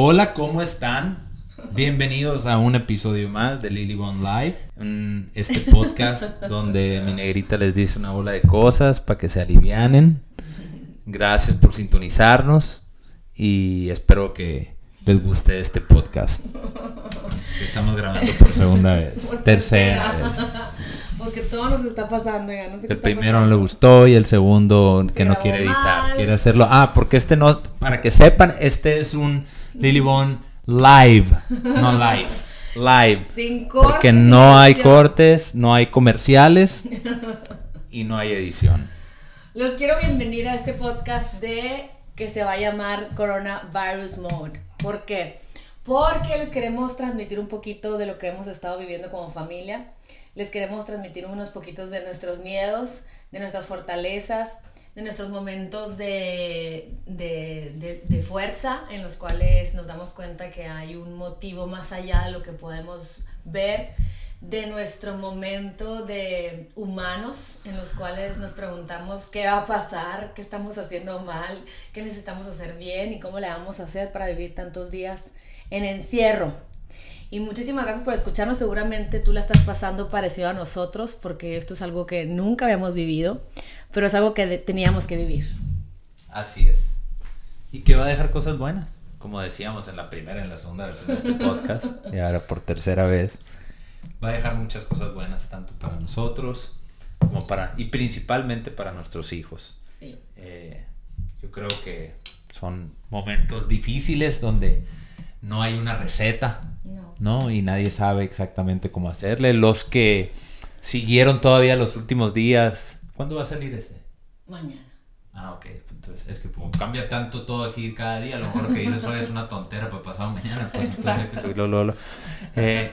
Hola, ¿cómo están? Bienvenidos a un episodio más de Lily Bond Live, este podcast donde mi negrita les dice una bola de cosas para que se alivianen. Gracias por sintonizarnos y espero que les guste este podcast. Estamos grabando por segunda vez, tercera vez. Porque todo nos está pasando, ya no sé qué El primero no le gustó y el segundo que no quiere editar, quiere hacerlo. Ah, porque este no, para que sepan, este es un Lily Bond live, no live. Live. Sin cortes. Porque no hay cortes, no hay comerciales y no hay edición. Los quiero bienvenir a este podcast de que se va a llamar Coronavirus Mode. ¿Por qué? Porque les queremos transmitir un poquito de lo que hemos estado viviendo como familia. Les queremos transmitir unos poquitos de nuestros miedos, de nuestras fortalezas, de nuestros momentos de, de, de, fuerza en los cuales nos damos cuenta que hay un motivo más allá de lo que podemos ver, de nuestro momento de humanos en los cuales nos preguntamos qué va a pasar, qué estamos haciendo mal, qué necesitamos hacer bien y cómo le vamos a hacer para vivir tantos días en encierro. Y muchísimas gracias por escucharnos. Seguramente tú la estás pasando parecido a nosotros porque esto es algo que nunca habíamos vivido, pero es algo que teníamos que vivir. Así es. Y que va a dejar cosas buenas, como decíamos en la primera y en la segunda versión de este podcast, y ahora por tercera vez. Va a dejar muchas cosas buenas, tanto para nosotros como para, y principalmente para nuestros hijos. Sí. Eh, yo creo que son momentos difíciles donde no hay una receta, no. Y nadie sabe exactamente cómo hacerle. Los que siguieron todavía los últimos días, ¿cuándo va a salir este? Mañana. Ah, ok. Entonces, es que como cambia tanto todo aquí cada día, a lo mejor que dices hoy es una tontera para pasado mañana, pues entonces que subirlo, lolo. Eh,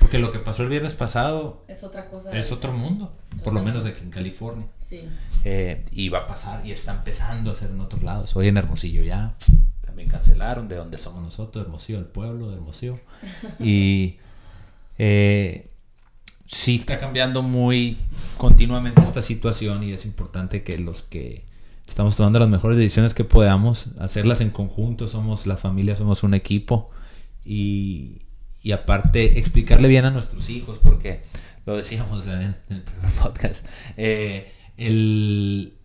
porque lo que pasó el viernes pasado es otra cosa. Es otro mundo, por lo menos aquí en California. Sí. Eh, y va a pasar y está empezando a ser en otros lados. Hoy en Hermosillo ya también cancelaron, de donde somos nosotros, Hermosillo, el pueblo de Hermosillo. Y eh, sí está cambiando muy continuamente esta situación y es importante que los que estamos tomando las mejores decisiones que podamos, hacerlas en conjunto, somos la familia, somos un equipo y, y aparte explicarle bien a nuestros hijos, porque lo decíamos en, el primer podcast, eh, el,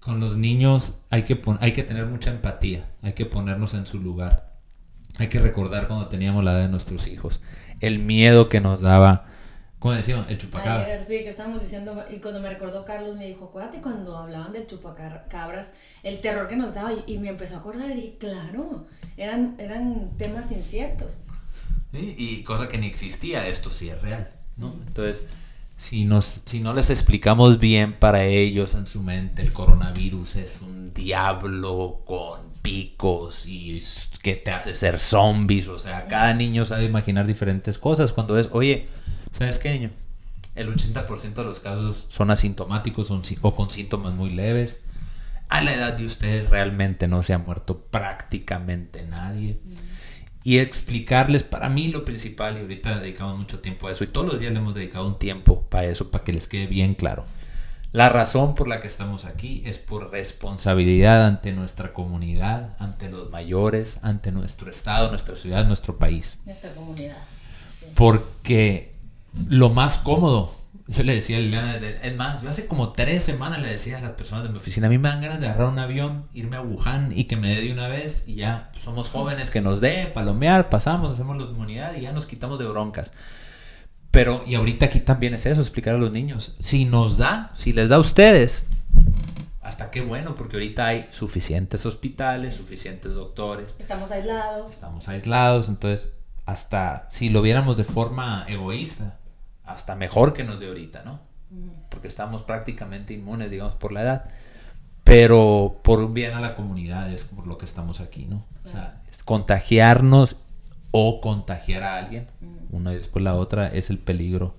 con los niños hay que, hay que tener mucha empatía, hay que ponernos en su lugar. Hay que recordar cuando teníamos la edad de nuestros hijos, el miedo que nos daba, como decíamos, el chupacabra. sí, que estábamos diciendo, y cuando me recordó Carlos me dijo, acuérdate cuando hablaban del chupacabras, el terror que nos daba, y, me empezó a acordar y dije, claro, eran, eran temas inciertos. y cosa que ni existía, esto sí es real, ¿no? Entonces si, nos, si no les explicamos bien para ellos en su mente, el coronavirus es un diablo con picos y que te hace ser zombies. O sea, cada niño sabe imaginar diferentes cosas. Cuando es, oye, ¿sabes qué, niño? El 80% de los casos son asintomáticos o con síntomas muy leves. A la edad de ustedes realmente no se ha muerto prácticamente nadie y explicarles para mí lo principal, y ahorita dedicamos mucho tiempo a eso, y todos los días le hemos dedicado un tiempo para eso, para que les quede bien claro. La razón por la que estamos aquí es por responsabilidad ante nuestra comunidad, ante los mayores, ante nuestro estado, nuestra ciudad, nuestro país. Nuestra comunidad. Porque lo más cómodo yo le decía a Liliana, es más, yo hace como tres semanas le decía a las personas de mi oficina, a mí me dan ganas de agarrar un avión, irme a Wuhan y que me dé de una vez y ya pues, somos jóvenes que nos dé, palomear, pasamos, hacemos la inmunidad y ya nos quitamos de broncas. Pero, y ahorita aquí también es eso, explicar a los niños, si nos da, si les da a ustedes, hasta qué bueno, porque ahorita hay suficientes hospitales, suficientes doctores. Estamos aislados. Estamos aislados, entonces, hasta si lo viéramos de forma egoísta, hasta mejor que nos de ahorita, ¿no? Porque estamos prácticamente inmunes, digamos, por la edad. Pero por un bien a la comunidad es por lo que estamos aquí, ¿no? O sea, contagiarnos o contagiar a alguien, una y después la otra, es el peligro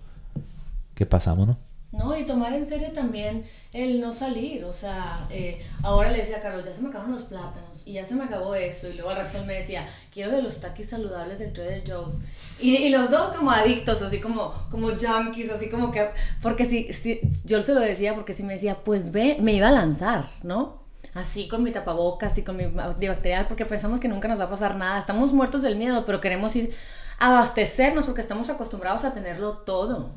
que pasamos, ¿no? No, y tomar en serio también el no salir, o sea, eh, ahora le decía a Carlos, ya se me acabaron los plátanos y ya se me acabó esto, y luego al rato él me decía, quiero de los taquis saludables del Trader Joe's, y, y, los dos como adictos, así como, como junkies, así como que, porque si, si, yo se lo decía porque si me decía, pues ve, me iba a lanzar, ¿no? así con mi tapabocas y con mi antibacterial porque pensamos que nunca nos va a pasar nada. Estamos muertos del miedo, pero queremos ir a abastecernos porque estamos acostumbrados a tenerlo todo.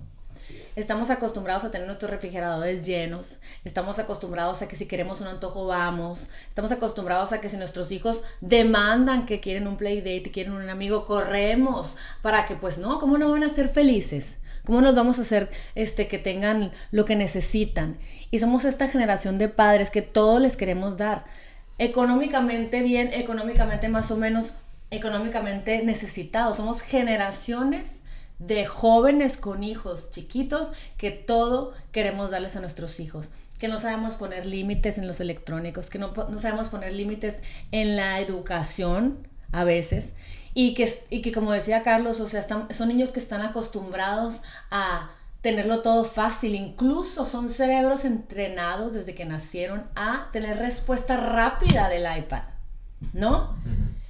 Estamos acostumbrados a tener nuestros refrigeradores llenos. Estamos acostumbrados a que si queremos un antojo vamos. Estamos acostumbrados a que si nuestros hijos demandan que quieren un play date y quieren un amigo, corremos para que pues no, ¿cómo no van a ser felices? ¿Cómo nos vamos a hacer este, que tengan lo que necesitan? Y somos esta generación de padres que todo les queremos dar. Económicamente bien, económicamente más o menos, económicamente necesitados. Somos generaciones de jóvenes con hijos chiquitos que todo queremos darles a nuestros hijos. Que no sabemos poner límites en los electrónicos, que no, no sabemos poner límites en la educación a veces. Y que, y que como decía Carlos, o sea, son niños que están acostumbrados a tenerlo todo fácil, incluso son cerebros entrenados desde que nacieron a tener respuesta rápida del iPad, ¿no?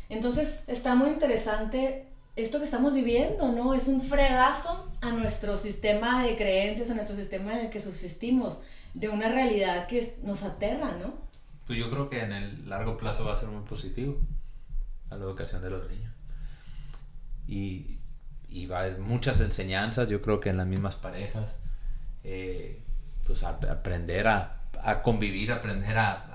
Entonces está muy interesante esto que estamos viviendo, ¿no? Es un fregazo a nuestro sistema de creencias, a nuestro sistema en el que subsistimos, de una realidad que nos aterra, ¿no? Pues yo creo que en el largo plazo va a ser muy positivo a la educación de los niños. Y, y va a haber muchas enseñanzas, yo creo que en las mismas parejas, eh, pues aprender a, a, convivir, aprender a,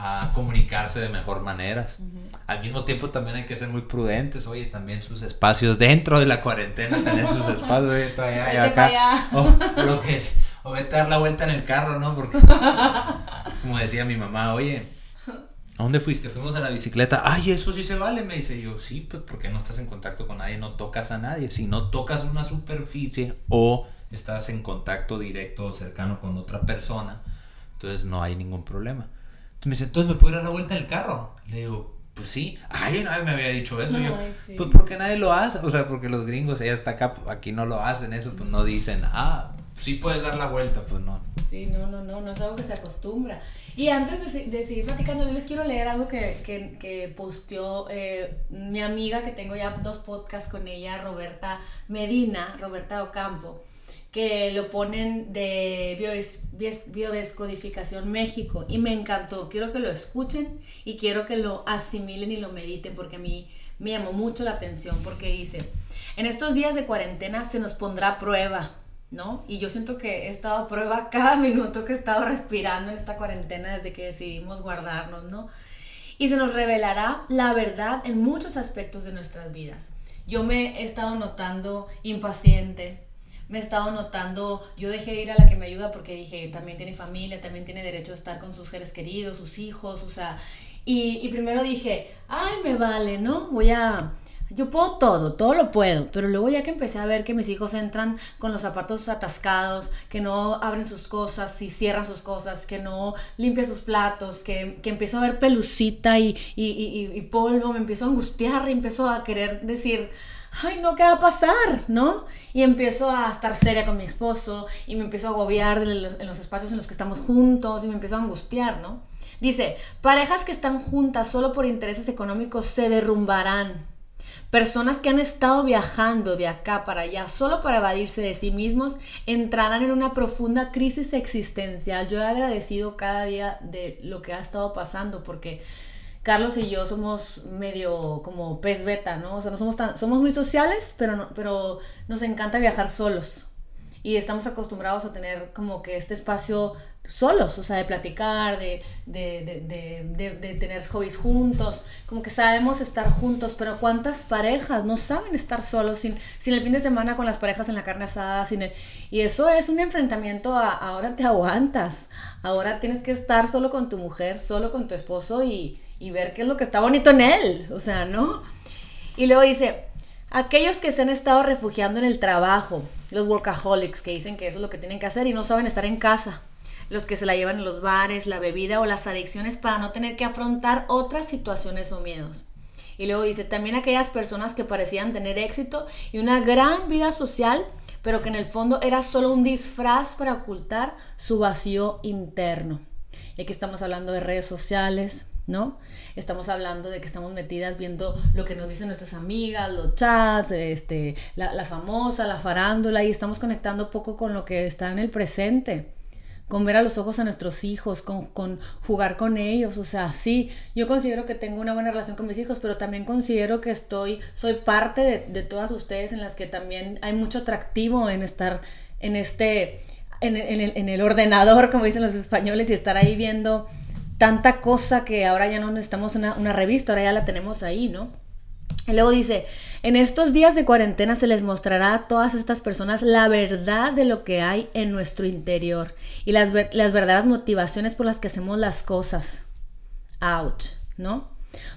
a comunicarse de mejor maneras. Al mismo tiempo también hay que ser muy prudentes, oye, también sus espacios dentro de la cuarentena, tener sus espacios, oye, todavía acá. O, lo que es, o vete a dar la vuelta en el carro, ¿no? Porque, como decía mi mamá, oye, ¿a dónde fuiste? Fuimos a la bicicleta. Ay, eso sí se vale, me dice yo. Sí, pues porque no estás en contacto con nadie, no tocas a nadie. Si no tocas una superficie o estás en contacto directo o cercano con otra persona, entonces no hay ningún problema me dice, entonces me puedo dar la vuelta en el carro. Le digo, pues sí. Ay, nadie me había dicho eso. yo, pues porque nadie lo hace. O sea, porque los gringos, ella está acá, aquí no lo hacen eso, pues no dicen, ah, sí puedes dar la vuelta, pues no. Sí, no, no, no, no es algo que se acostumbra. Y antes de, de seguir platicando, yo les quiero leer algo que, que, que posteó eh, mi amiga, que tengo ya dos podcasts con ella, Roberta Medina, Roberta Ocampo que lo ponen de Biodescodificación México y me encantó. Quiero que lo escuchen y quiero que lo asimilen y lo mediten porque a mí me llamó mucho la atención porque dice, en estos días de cuarentena se nos pondrá prueba, ¿no? Y yo siento que he estado a prueba cada minuto que he estado respirando en esta cuarentena desde que decidimos guardarnos, ¿no? Y se nos revelará la verdad en muchos aspectos de nuestras vidas. Yo me he estado notando impaciente, me he estado notando, yo dejé de ir a la que me ayuda porque dije, también tiene familia, también tiene derecho a estar con sus seres queridos, sus hijos, o sea, y, y primero dije, ay, me vale, ¿no? Voy a, yo puedo todo, todo lo puedo, pero luego ya que empecé a ver que mis hijos entran con los zapatos atascados, que no abren sus cosas y cierran sus cosas, que no limpian sus platos, que, que empiezo a ver pelucita y, y, y, y polvo, me empiezo a angustiar y empiezo a querer decir, ay, no, ¿qué va a pasar? ¿No? Y empiezo a estar seria con mi esposo y me empiezo a agobiar en los, espacios en los que estamos juntos y me empiezo a angustiar, ¿no? Dice, parejas que están juntas solo por intereses económicos se derrumbarán. Personas que han estado viajando de acá para allá solo para evadirse de sí mismos entrarán en una profunda crisis existencial. Yo he agradecido cada día de lo que ha estado pasando porque Carlos y yo somos medio como pez beta, ¿no? O sea, no somos tan, somos muy sociales, pero, no, pero nos encanta viajar solos. Y estamos acostumbrados a tener como que este espacio solos, o sea, de platicar, de, de, de, de, tener hobbies juntos, como que sabemos estar juntos, pero ¿cuántas parejas no saben estar solos sin, sin el fin de semana con las parejas en la carne asada? Sin y eso es un enfrentamiento a ahora te aguantas, ahora tienes que estar solo con tu mujer, solo con tu esposo y, y ver qué es lo que está bonito en él, o sea, ¿no? Y luego dice, aquellos que se han estado refugiando en el trabajo, los workaholics que dicen que eso es lo que tienen que hacer y no saben estar en casa, los que se la llevan en los bares, la bebida o las adicciones para no tener que afrontar otras situaciones o miedos. Y luego dice, también aquellas personas que parecían tener éxito y una gran vida social, pero que en el fondo era solo un disfraz para ocultar su vacío interno. Y aquí estamos hablando de redes sociales, ¿no? Estamos hablando de que estamos metidas viendo lo que nos dicen nuestras amigas, los chats, este, la, famosa, la farándula, y estamos conectando poco con lo que está en el presente, con ver a los ojos a nuestros hijos, con, con, jugar con ellos. O sea, sí, yo considero que tengo una buena relación con mis hijos, pero también considero que estoy, soy parte de, de todas ustedes en las que también hay mucho atractivo en estar en este, en, en, el, en el ordenador, como dicen los españoles, y estar ahí viendo tanta cosa que ahora ya no necesitamos una, una revista, ahora ya la tenemos ahí, ¿no? Y luego dice, en estos días de cuarentena se les mostrará a todas estas personas la verdad de lo que hay en nuestro interior y las, las verdaderas motivaciones por las que hacemos las cosas. Ouch, ¿no?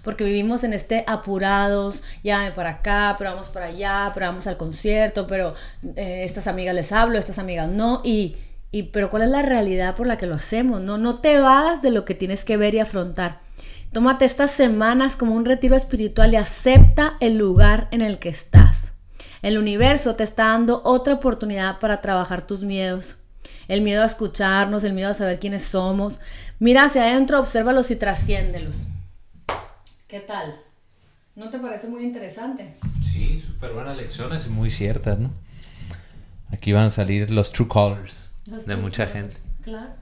Porque vivimos en este apurados, ya para acá, pero vamos para allá, pero vamos al concierto, pero eh, estas amigas les hablo, estas amigas no, y, y pero ¿cuál es la realidad por la que lo hacemos? No, no te vas de lo que tienes que ver y afrontar. Tómate estas semanas como un retiro espiritual y acepta el lugar en el que estás. El universo te está dando otra oportunidad para trabajar tus miedos. El miedo a escucharnos, el miedo a saber quiénes somos. Mira hacia adentro, obsérvalos y trasciéndelos. ¿Qué tal? ¿No te parece muy interesante? Sí, súper buenas lecciones y muy ciertas, ¿no? Aquí van a salir los true colors de mucha gente. Claro.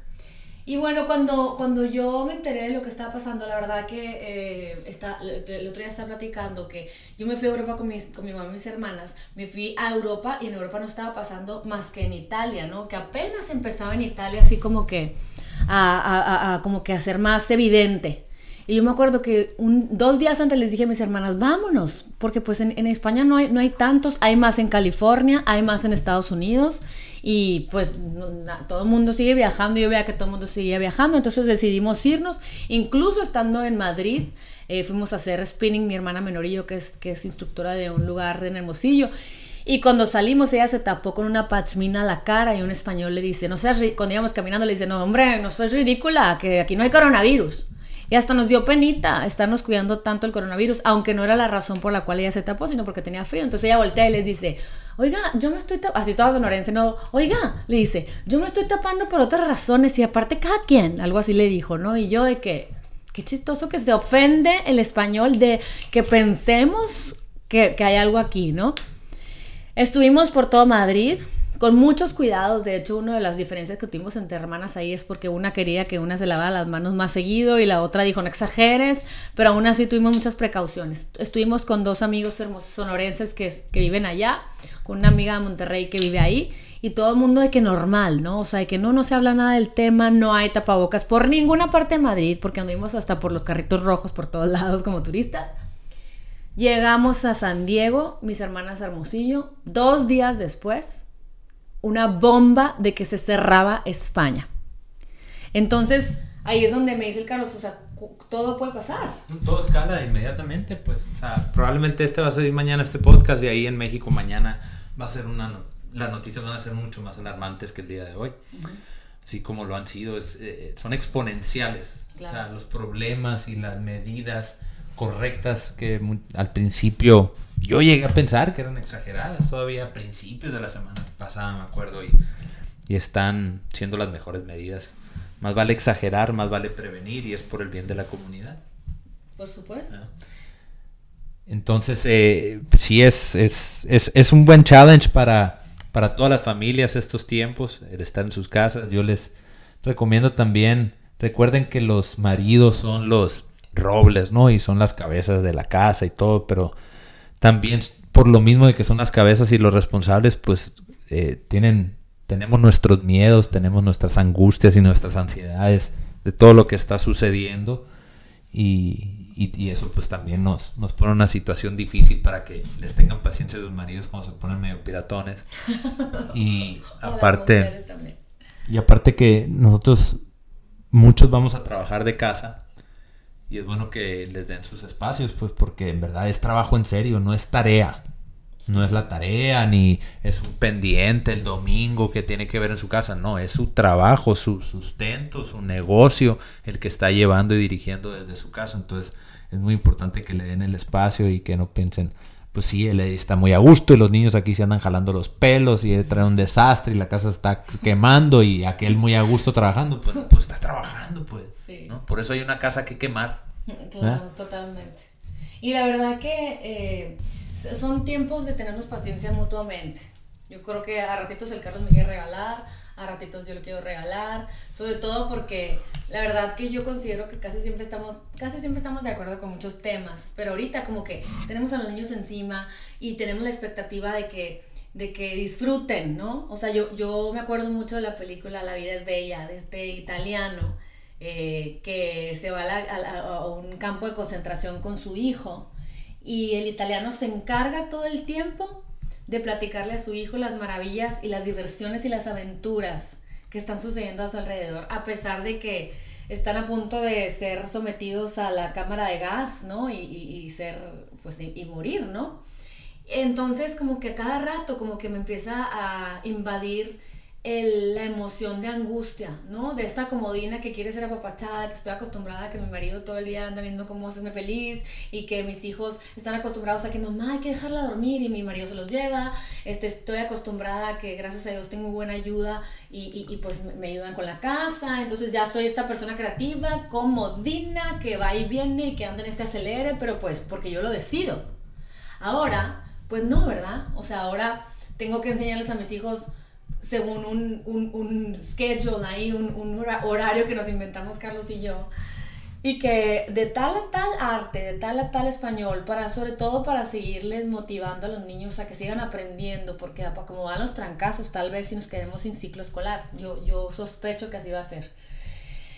Y bueno, cuando, cuando yo me enteré de lo que estaba pasando, la verdad que eh, está, el otro día estaba platicando que yo me fui a Europa con, mis, con mi mamá y mis hermanas, me fui a Europa y en Europa no estaba pasando más que en Italia, ¿no? Que apenas empezaba en Italia así como que a, a, a como que a ser más evidente. Y yo me acuerdo que un, dos días antes les dije a mis hermanas, vámonos, porque pues en, en España no hay, no hay tantos, hay más en California, hay más en Estados Unidos y pues todo el mundo sigue viajando, yo veía que todo el mundo seguía viajando, entonces decidimos irnos, incluso estando en Madrid, eh, fuimos a hacer spinning, mi hermana menor y yo, que es, que es instructora de un lugar en Hermosillo, y cuando salimos ella se tapó con una pachmina la cara y un español le dice, no seas, cuando íbamos caminando le dice, no hombre, no soy ridícula, que aquí no hay coronavirus. Y hasta nos dio penita estarnos cuidando tanto el coronavirus, aunque no era la razón por la cual ella se tapó, sino porque tenía frío. Entonces ella voltea y les dice, oiga, yo me estoy tapando, así toda sonorense, no, oiga, le dice, yo me estoy tapando por otras razones y aparte cada quien, algo así le dijo, ¿no? Y yo de que, qué chistoso que se ofende el español de que pensemos que, que hay algo aquí, ¿no? Estuvimos por todo Madrid, con muchos cuidados. De hecho, una de las diferencias que tuvimos entre hermanas ahí es porque una quería que una se lavara las manos más seguido y la otra dijo no exageres, pero aún así tuvimos muchas precauciones. Estuvimos con dos amigos hermosos sonorenses que, que viven allá, una amiga de Monterrey que vive ahí. Y todo el mundo de que normal, ¿no? O sea, de que no, no se habla nada del tema, no hay tapabocas por ninguna parte de Madrid, porque anduvimos hasta por los carritos rojos por todos lados como turistas. Llegamos a San Diego, mis hermanas Hermosillo, dos días después, una bomba de que se cerraba España. Entonces, ahí es donde me dice el Carlos, o sea, todo puede pasar. Todo escala inmediatamente, pues. O sea, probablemente este va a salir mañana este podcast y ahí en México mañana va a ser una... Las noticias van a ser mucho más alarmantes que el día de hoy. Así como lo han sido, es, eh, son exponenciales. O sea, los problemas y las medidas correctas que al principio yo llegué a pensar que eran exageradas todavía a principios de la semana pasada, me acuerdo, y, y están siendo las mejores medidas. Más vale exagerar, más vale prevenir y es por el bien de la comunidad. Por supuesto. Ah. Entonces, eh, sí es, es, es, es, un buen challenge para, para todas las familias estos tiempos, el estar en sus casas. Yo les recomiendo también, recuerden que los maridos son los robles, ¿no? Y son las cabezas de la casa y todo, pero también por lo mismo de que son las cabezas y los responsables, pues eh, tienen, tenemos nuestros miedos, tenemos nuestras angustias y nuestras ansiedades de todo lo que está sucediendo y, eso pues también nos, nos pone una situación difícil para que les tengan paciencia a sus maridos cuando se ponen medio piratones. Y aparte, y aparte que nosotros muchos vamos a trabajar de casa y es bueno que les den sus espacios, pues porque en verdad es trabajo en serio, no es tarea. No es la tarea, ni es un pendiente el domingo que tiene que ver en su casa. No, es su trabajo, su sustento, su negocio, el que está llevando y dirigiendo desde su casa. Entonces es muy importante que le den el espacio y que no piensen, pues sí, él está muy a gusto y los niños aquí se andan jalando los pelos y trae un desastre y la casa está quemando y aquel muy a gusto trabajando, pues, pues está trabajando, pues. ¿no? Por eso hay una casa que quemar. Claro, ¿Eh? totalmente. Y la verdad que eh, son tiempos de tenernos paciencia mutuamente. Yo creo que a ratitos el Carlos me quiere regalar, a ratitos yo lo quiero regalar, sobre todo porque la verdad que yo considero que casi siempre estamos, casi siempre estamos de acuerdo con muchos temas, pero ahorita como que tenemos a los niños encima y tenemos la expectativa de que de que disfruten, ¿no? O sea, yo, yo me acuerdo mucho de la película La vida es bella, de este italiano eh, que se va a, un campo de concentración con su hijo y el italiano se encarga todo el tiempo de platicarle a su hijo las maravillas y las diversiones y las aventuras que están sucediendo a su alrededor, a pesar de que están a punto de ser sometidos a la cámara de gas, ¿no? Y, y ser, pues, y morir, ¿no? Entonces, como que a cada rato, como que me empieza a invadir el, la emoción de angustia, ¿no? De esta comodina que quiere ser apapachada, que estoy acostumbrada a que mi marido todo el día anda viendo cómo hacerme feliz y que mis hijos están acostumbrados a que mamá hay que dejarla dormir y mi marido se los lleva. Este, estoy acostumbrada a que gracias a Dios tengo buena ayuda y, y, pues me ayudan con la casa. Entonces ya soy esta persona creativa, comodina, que va y viene y que anda en este acelere, pero pues porque yo lo decido. Ahora, pues no, ¿verdad? O sea, ahora tengo que enseñarles a mis hijos según un, un, un schedule ahí, un, un, horario que nos inventamos Carlos y yo. Y que de tal a tal arte, de tal a tal español, para, sobre todo para seguirles motivando a los niños a que sigan aprendiendo, porque como van los trancazos, tal vez si nos quedemos sin ciclo escolar. Yo, yo sospecho que así va a ser.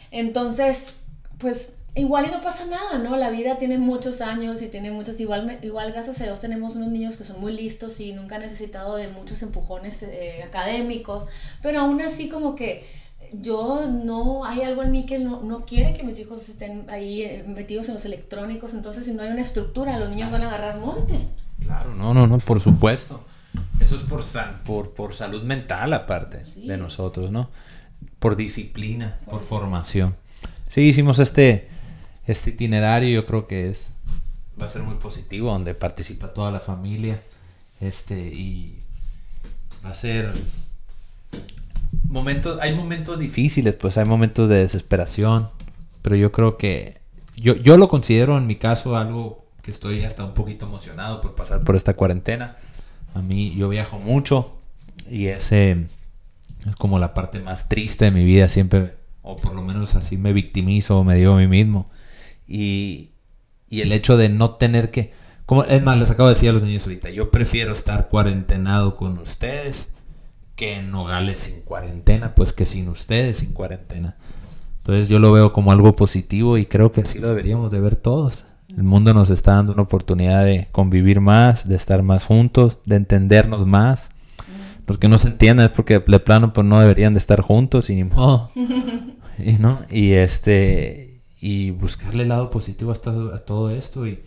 Entonces, pues igual y no pasa nada, ¿no? La vida tiene muchos años y tiene muchos, igual, igual gracias a Dios tenemos unos niños que son muy listos y nunca han necesitado de muchos empujones eh, académicos, pero aún así como que yo no, hay algo en mí que no, no quiere que mis hijos estén ahí eh, metidos en los electrónicos, entonces si no hay una estructura, los niños van a agarrar monte. Claro, no, no, no, por supuesto. Eso es por, por, por salud mental aparte de nosotros, ¿no? Por disciplina, por formación. Sí, hicimos este, este itinerario yo creo que es va a ser muy positivo donde participa toda la familia este y va a ser momentos hay momentos difíciles pues hay momentos de desesperación pero yo creo que yo, yo lo considero en mi caso algo que estoy hasta un poquito emocionado por pasar por esta cuarentena. A mí yo viajo mucho y ese es como la parte más triste de mi vida siempre o por lo menos así me victimizo me digo a mí mismo y, el hecho de no tener que... Como, es más, les acabo de decir a los niños ahorita, yo prefiero estar cuarentenado con ustedes que en Nogales sin cuarentena, pues que sin ustedes sin cuarentena. Entonces yo lo veo como algo positivo y creo que así lo deberíamos de ver todos. El mundo nos está dando una oportunidad de convivir más, de estar más juntos, de entendernos más. Los que no se entienden es porque de plano pues no deberían de estar juntos y ni modo. y, ¿no? y este y buscarle el lado positivo a, todo esto. Y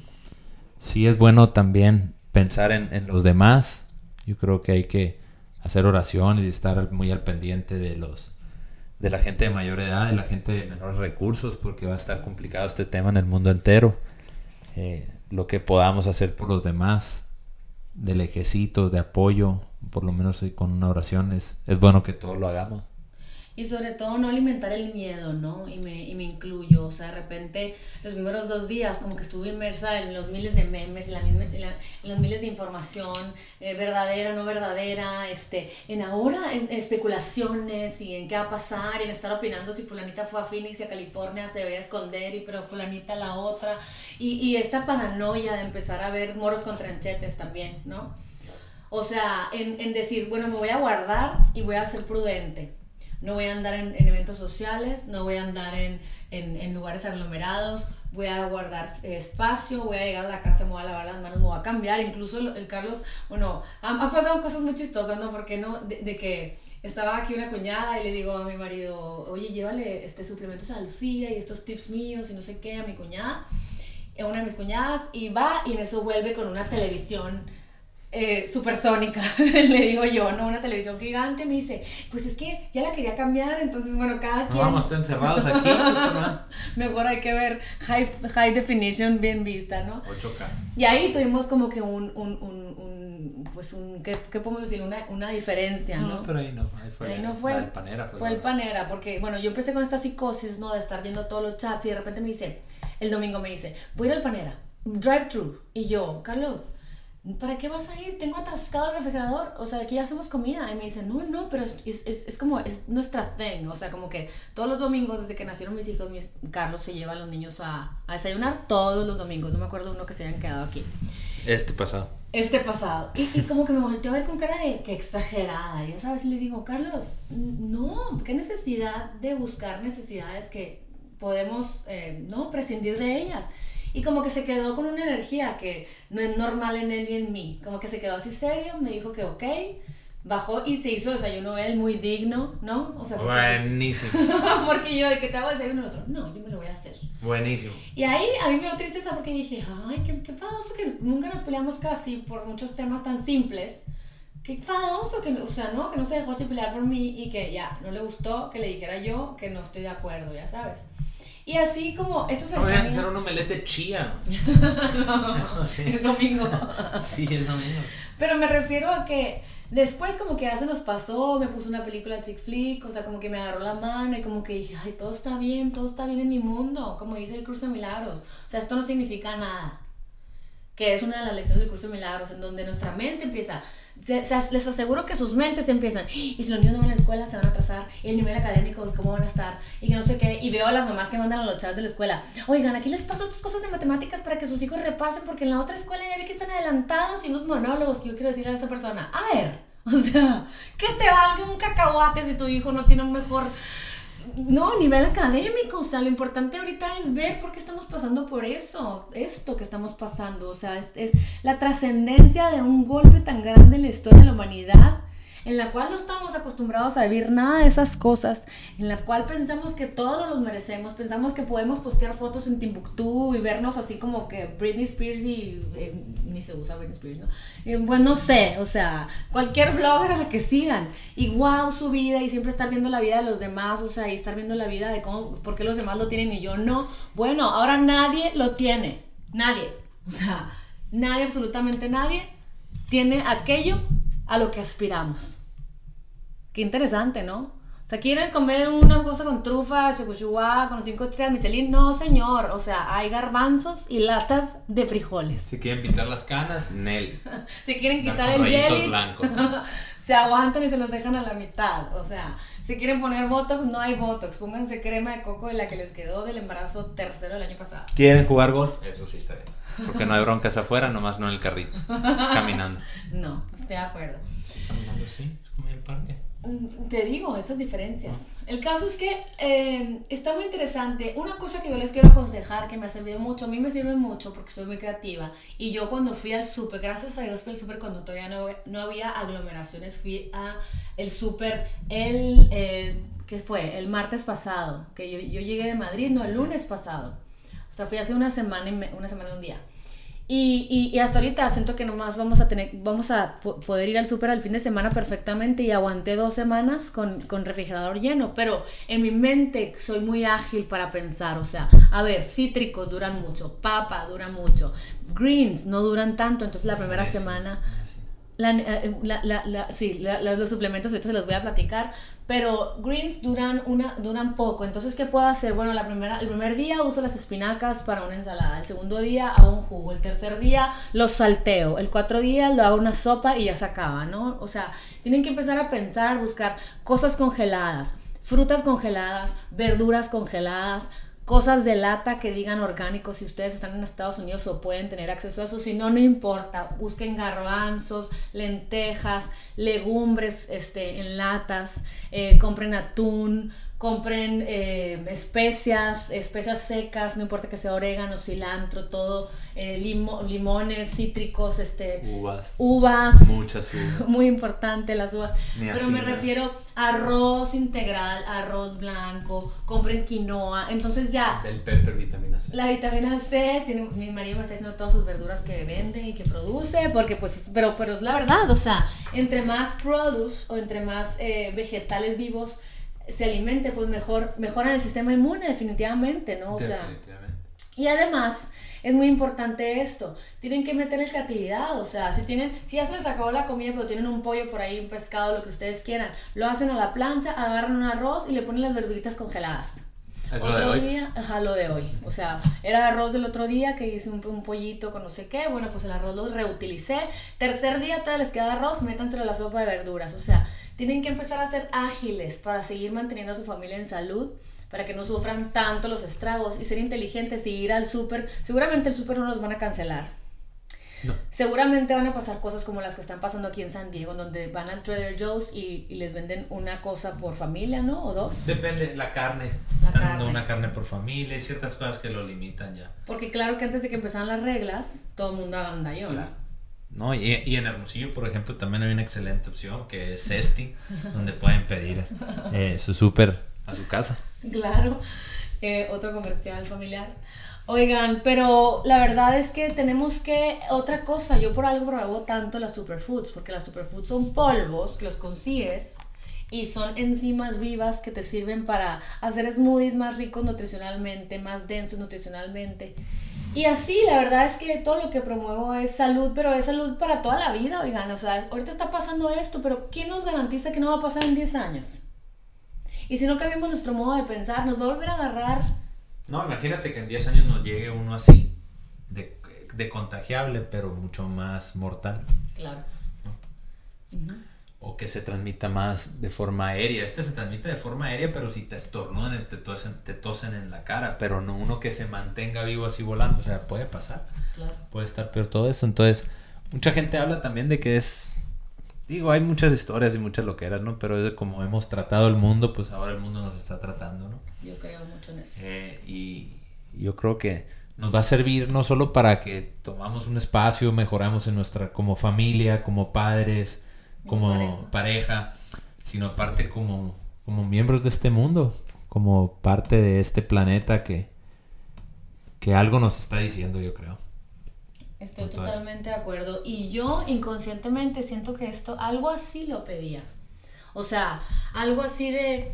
sí es bueno también pensar en, los demás. Yo creo que hay que hacer oraciones y estar muy al pendiente de los de la gente de mayor edad, de la gente de menores recursos, porque va a estar complicado este tema en el mundo entero. Eh, lo que podamos hacer por los demás, de lejecitos, de apoyo, por lo menos con una oración, es, es bueno que todos lo hagamos. Y sobre todo no alimentar el miedo, ¿no? Y me, y me incluyo, o sea, de repente los primeros dos días como que estuve inmersa en los miles de memes, en, la en, los miles de información, eh, verdadera, no verdadera, este, en ahora en, especulaciones y en qué va a pasar, en estar opinando si fulanita fue a Phoenix y a California se debe esconder, y pero fulanita la otra, y, y esta paranoia de empezar a ver moros con tranchetes también, ¿no? O sea, en, en decir, bueno, me voy a guardar y voy a ser prudente no voy a andar en, eventos sociales, no voy a andar en, en, lugares aglomerados, voy a guardar espacio, voy a llegar a la casa, me voy a lavar las manos, me voy a cambiar. Incluso el, Carlos, bueno, han, pasado cosas muy chistosas, ¿no? Porque no, de, que estaba aquí una cuñada y le digo a mi marido, oye, llévale este suplementos a Lucía y estos tips míos y no sé qué a mi cuñada, a una de mis cuñadas, y va y en eso vuelve con una televisión eh, supersónica, le digo yo, ¿no? Una televisión gigante, me dice, pues es que ya la quería cambiar, entonces, bueno, cada quien... vamos, están encerrados aquí. Mejor hay que ver high, high definition bien vista, ¿no? 8K. Y ahí tuvimos como que un, un, un, pues un, ¿qué, ¿qué, podemos decir? Una, una diferencia, ¿no? No, pero ahí no, ahí fue, ahí no fue, el panera. Fue, el panera, porque, bueno, yo empecé con esta psicosis, ¿no? De estar viendo todos los chats y de repente me dice, el domingo me dice, voy a ir al panera, drive-thru, y yo, Carlos ¿para qué vas a ir? Tengo atascado el refrigerador, o sea, aquí hacemos comida. Y me dice, no, no, pero es, es, es, como, es nuestra thing, o sea, como que todos los domingos, desde que nacieron mis hijos, mis, Carlos se lleva a los niños a, a desayunar todos los domingos, no me acuerdo uno que se hayan quedado aquí. Este pasado. Este pasado. Y, y, como que me volteó a ver con cara de que exagerada, ya sabes, y le digo, Carlos, no, qué necesidad de buscar necesidades que podemos, eh, no, prescindir de ellas. Y como que se quedó con una energía que no es normal en él y en mí. Como que se quedó así serio, me dijo que ok, bajó y se hizo desayuno él muy digno, ¿no? O sea, Buenísimo. porque yo, ¿de qué te hago desayuno? El otro, no, yo me lo voy a hacer. Buenísimo. Y ahí a mí me dio tristeza porque dije, ay, qué, qué fadoso que nunca nos peleamos casi por muchos temas tan simples. Qué fadoso que, o sea, ¿no? Que no se dejó chipilar por mí y que ya, no le gustó que le dijera yo que no estoy de acuerdo, ya sabes. Y así como esta cercanía... No, voy a hacer un omelette chía. no, sí. El domingo. sí, el domingo. Pero me refiero a que después como que ya se nos pasó, me puso una película chick flick, o sea, como que me agarró la mano y como que dije, ay, todo está bien, todo está bien en mi mundo, como dice el curso de milagros. O sea, esto no significa nada. Que es una de las lecciones del curso de milagros, en donde nuestra mente empieza les aseguro que sus mentes empiezan, y si los niños no van a la escuela se van a atrasar, y el nivel académico, y cómo van a estar, y que no sé qué, y veo a las mamás que mandan a los chavos de la escuela, oigan, aquí les paso estas cosas de matemáticas para que sus hijos repasen, porque en la otra escuela ya vi que están adelantados y unos monólogos que yo quiero decirle a esa persona, a ver, o sea, que te valga un cacahuate si tu hijo no tiene un mejor no, nivel académico, o sea, lo importante ahorita es ver por qué estamos pasando por eso, esto que estamos pasando, o sea, es, es la trascendencia de un golpe tan grande en la historia de la humanidad en la cual no estamos acostumbrados a vivir nada de esas cosas, en la cual pensamos que todos los merecemos, pensamos que podemos postear fotos en Timbuktu y vernos así como que Britney Spears y eh, ni se usa Britney Spears, ¿no? pues no sé, o sea, cualquier blogger a la que sigan y wow su vida y siempre estar viendo la vida de los demás, o sea, y estar viendo la vida de cómo, por qué los demás lo tienen y yo no. Bueno, ahora nadie lo tiene, nadie, o sea, nadie, absolutamente nadie tiene aquello a lo que aspiramos. Qué interesante, ¿no? O sea, ¿quieres comer una cosa con trufa, chocuchuá, con cinco estrellas Michelin? No, señor. O sea, hay garbanzos y latas de frijoles. Si quieren pintar las canas, Nel. si quieren quitar el jelly, se aguantan y se los dejan a la mitad. O sea, si quieren poner Botox, no hay Botox. Pónganse crema de coco de la que les quedó del embarazo tercero del año pasado. ¿Quieren jugar golf? Eso sí está bien. Porque no hay broncas afuera, nomás no en el carrito. Caminando. No, estoy de acuerdo. Caminando sí, es como en el parque. Mm, te digo, estas diferencias. El caso es que eh, está muy interesante. Una cosa que yo les quiero aconsejar, que me ha servido mucho, a mí me sirve mucho porque soy muy creativa. Y yo cuando fui al súper, gracias a Dios fui al súper cuando todavía no, no, había aglomeraciones, fui a el súper el, eh, ¿qué fue? El martes pasado, que yo, yo, llegué de Madrid, no, el lunes pasado. O sea, fui hace una semana y, una semana y un día. Y, y, hasta ahorita siento que nomás vamos a tener, vamos a poder ir al súper al fin de semana perfectamente y aguanté dos semanas con, con, refrigerador lleno, pero en mi mente soy muy ágil para pensar, o sea, a ver, cítricos duran mucho, papa dura mucho, greens no duran tanto, entonces la primera semana... La, eh, la, la, sí, los suplementos ahorita se los voy a platicar, pero greens duran, una, duran poco. Entonces, ¿qué puedo hacer? Bueno, la primera, el primer día uso las espinacas para una ensalada. El segundo día hago un jugo. El tercer día los salteo. El cuatro día lo hago una sopa y ya se acaba, ¿no? O sea, tienen que empezar a pensar, buscar cosas congeladas, frutas congeladas, verduras congeladas, cosas de lata que digan orgánicos si ustedes están en Estados Unidos o pueden tener acceso a eso, si no, no importa, busquen garbanzos, lentejas, legumbres este, en latas, eh, compren atún, compren eh, especias, especias secas, no importa que sea orégano, cilantro, todo, eh, limones, cítricos, este, uvas. Uvas. Muchas uvas. Muy importante las uvas. Pero me refiero a arroz integral, arroz blanco, compren quinoa, entonces ya. El pepper, vitamina C. La vitamina C, tiene, mi marido me está diciendo todas sus verduras que vende y que produce, porque pues, pero, pero es la verdad, o sea, entre más produce o entre más eh, vegetales vivos, se alimente, pues mejor, mejoran el sistema inmune definitivamente, ¿no? O sea, y además es muy importante esto, tienen que meter creatividad, o sea, si tienen, si ya se les acabó la comida, pero tienen un pollo por ahí, un pescado, lo que ustedes quieran, lo hacen a la plancha, agarran un arroz y le ponen las verduritas congeladas. Otro día, ajá, lo de hoy. O sea, era arroz del otro día que hice un, pollito con no sé qué. Bueno, pues el arroz lo reutilicé. Tercer día todavía les queda arroz, métanselo a la sopa de verduras. O sea, tienen que empezar a ser ágiles para seguir manteniendo a su familia en salud para que no sufran tanto los estragos y ser inteligentes y ir al súper. Seguramente el súper no los van a cancelar Seguramente van a pasar cosas como las que están pasando aquí en San Diego, donde van al Trader Joe's y, les venden una cosa por familia, ¿no? ¿O dos? Depende, la carne. La Están dando una carne por familia y ciertas cosas que lo limitan ya. Porque claro que antes de que empezaran las reglas, todo el mundo haga un Claro. ¿no? Y, y, en Hermosillo, por ejemplo, también hay una excelente opción que es Cesti, donde pueden pedir eh, su súper a su casa. Claro, eh, otro comercial familiar. Oigan, pero la verdad es que tenemos que, otra cosa, yo por algo probo tanto las superfoods, porque las superfoods son polvos que los consigues y son enzimas vivas que te sirven para hacer smoothies más ricos nutricionalmente, más densos nutricionalmente. Y así, la verdad es que todo lo que promuevo es salud, pero es salud para toda la vida, oigan, o sea, ahorita está pasando esto, pero ¿quién nos garantiza que no va a pasar en 10 años? Y si no cambiamos nuestro modo de pensar, nos va a volver a agarrar no, imagínate que en 10 años nos llegue uno así, de, de contagiable, pero mucho más mortal. Claro. O que se transmita más de forma aérea. Este se transmite de forma aérea, pero si te estornudan, te tosen, te tosen en la cara, pero no uno que se mantenga vivo así volando. O sea, puede pasar. Claro. Puede estar peor todo eso. Entonces, mucha gente habla también de que es Digo, hay muchas historias y muchas loqueras, ¿no? Pero es de como hemos tratado el mundo, pues ahora el mundo nos está tratando, ¿no? Yo creo mucho en eso. Eh, y yo creo que nos va a servir no solo para que tomamos un espacio, mejoramos en nuestra, como familia, como padres, como, pareja. sino aparte como, como miembros de este mundo, como parte de este planeta que, que algo nos está diciendo, yo creo. Estoy totalmente de acuerdo. Y yo inconscientemente siento que esto, algo así lo pedía. O sea, algo así de,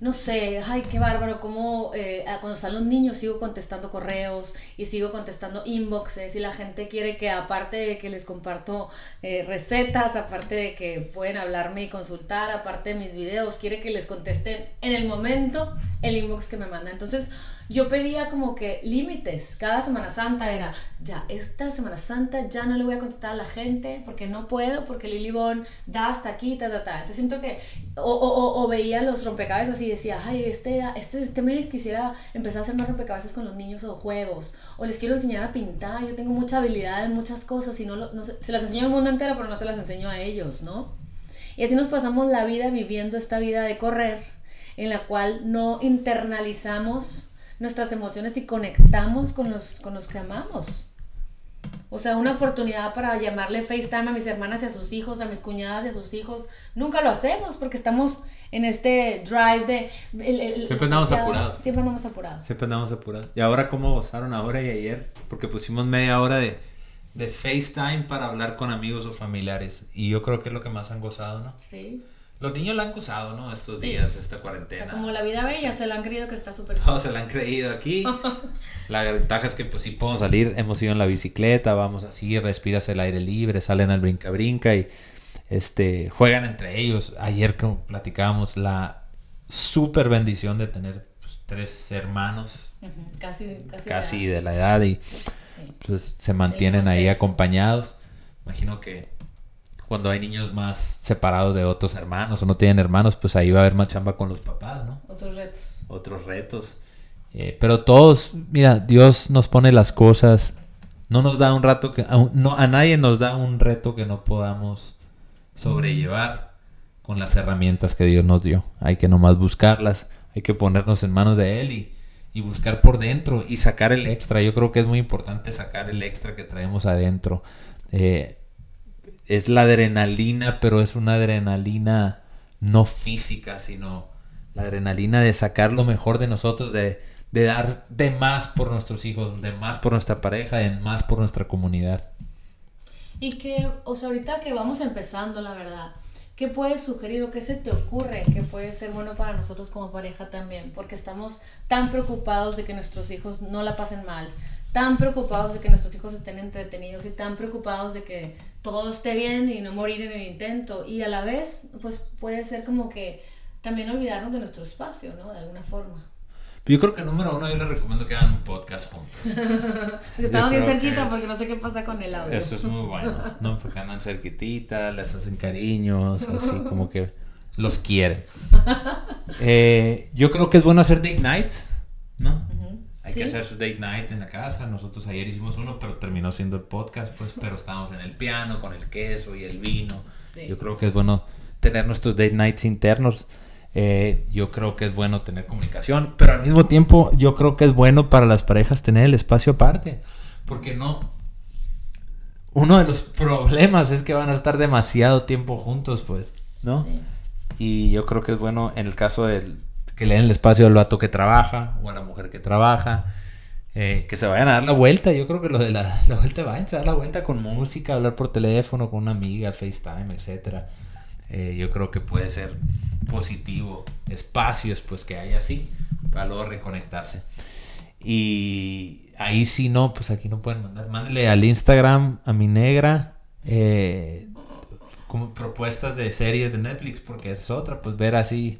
no sé, ay, qué bárbaro, como eh, cuando están los niños sigo contestando correos y sigo contestando inboxes y la gente quiere que aparte de que les comparto eh, recetas, aparte de que pueden hablarme y consultar, aparte de mis videos, quiere que les contesten en el momento el inbox que me manda. Entonces, yo pedía como que límites. Cada Semana Santa era, ya, esta Semana Santa ya no le voy a contestar a la gente porque no puedo, porque Lily Bon da hasta aquí, ta, ta, ta. Entonces siento que, o, o, o veía los rompecabezas y decía, ay, este, este, este mes quisiera empezar a hacer más rompecabezas con los niños o juegos, o les quiero enseñar a pintar. Yo tengo mucha habilidad en muchas cosas y no, no se las enseño al mundo entero, pero no se las enseño a ellos, ¿no? Y así nos pasamos la vida viviendo esta vida de correr, en la cual no internalizamos nuestras emociones y conectamos con los, con los que amamos. O sea, una oportunidad para llamarle FaceTime a mis hermanas y a sus hijos, a mis cuñadas y a sus hijos. Nunca lo hacemos porque estamos en este drive de... siempre andamos apurados. Siempre andamos apurados. Siempre andamos apurados. ¿Y ahora cómo gozaron ahora y ayer? Porque pusimos media hora de, de FaceTime para hablar con amigos o familiares. Y yo creo que es lo que más han gozado, ¿no? Sí. Los niños la han gozado, ¿no? Estos días, esta cuarentena. O sea, como la vida bella, se la han creído que está súper Todos se la han creído aquí. la ventaja es que pues sí podemos salir, hemos ido en la bicicleta, vamos así, respiras el aire libre, salen al brinca-brinca y este, juegan entre ellos. Ayer como platicábamos la súper bendición de tener pues, tres hermanos. Casi, casi, casi de, la edad y pues se mantienen ahí acompañados. Imagino que cuando hay niños más separados de otros hermanos o no tienen hermanos, pues ahí va a haber más chamba con los papás, ¿no? Otros retos. Otros retos. Eh, pero todos, mira, Dios nos pone las cosas, no nos da un rato que, a, no, a nadie nos da un reto que no podamos sobrellevar con las herramientas que Dios nos dio. Hay que nomás buscarlas, hay que ponernos en manos de Él y, y buscar por dentro y sacar el extra. Yo creo que es muy importante sacar el extra que traemos adentro. Eh, es la adrenalina, pero es una adrenalina no física, sino la adrenalina de sacar lo mejor de nosotros, de, de dar de más por nuestros hijos, de más por nuestra pareja, de más por nuestra comunidad. Y que, o sea, ahorita que vamos empezando, la verdad, ¿qué puedes sugerir o qué se te ocurre que puede ser bueno para nosotros como pareja también? Porque estamos tan preocupados de que nuestros hijos no la pasen mal, tan preocupados de que nuestros hijos estén entretenidos y tan preocupados de que todo esté bien y no morir en el intento. Y a la vez, pues puede ser como que también olvidarnos de nuestro espacio, ¿no? De alguna forma. Yo creo que número uno yo les recomiendo que hagan un podcast juntos. Estamos bien cerquita porque no sé qué pasa con el audio. Eso es muy bueno, ¿no? Porque andan cerquitita, les hacen cariños, así como que los quieren. Eh, yo creo que es bueno hacer date nights, ¿no? Hay que hacer su date night en la casa. Nosotros ayer hicimos uno, pero terminó siendo el podcast, pues, pero estábamos en el piano con el queso y el vino. Yo creo que es bueno tener nuestros date nights internos. Eh, yo creo que es bueno tener comunicación, pero al mismo tiempo yo creo que es bueno para las parejas tener el espacio aparte, porque no... Uno de los problemas es que van a estar demasiado tiempo juntos, pues, ¿no? Y yo creo que es bueno en el caso del que le den el espacio al vato que trabaja o a la mujer que trabaja, eh, que se vayan a dar la vuelta. Yo creo que lo de la, la vuelta, vayan a dar la vuelta con música, hablar por teléfono, con una amiga, FaceTime, etcétera. Eh, yo creo que puede ser positivo. Espacios, pues que haya así, para luego reconectarse. Y ahí sí no, pues aquí no pueden mandar. Mándele al Instagram a mi negra. Eh, como propuestas de series de Netflix, porque es otra, pues ver así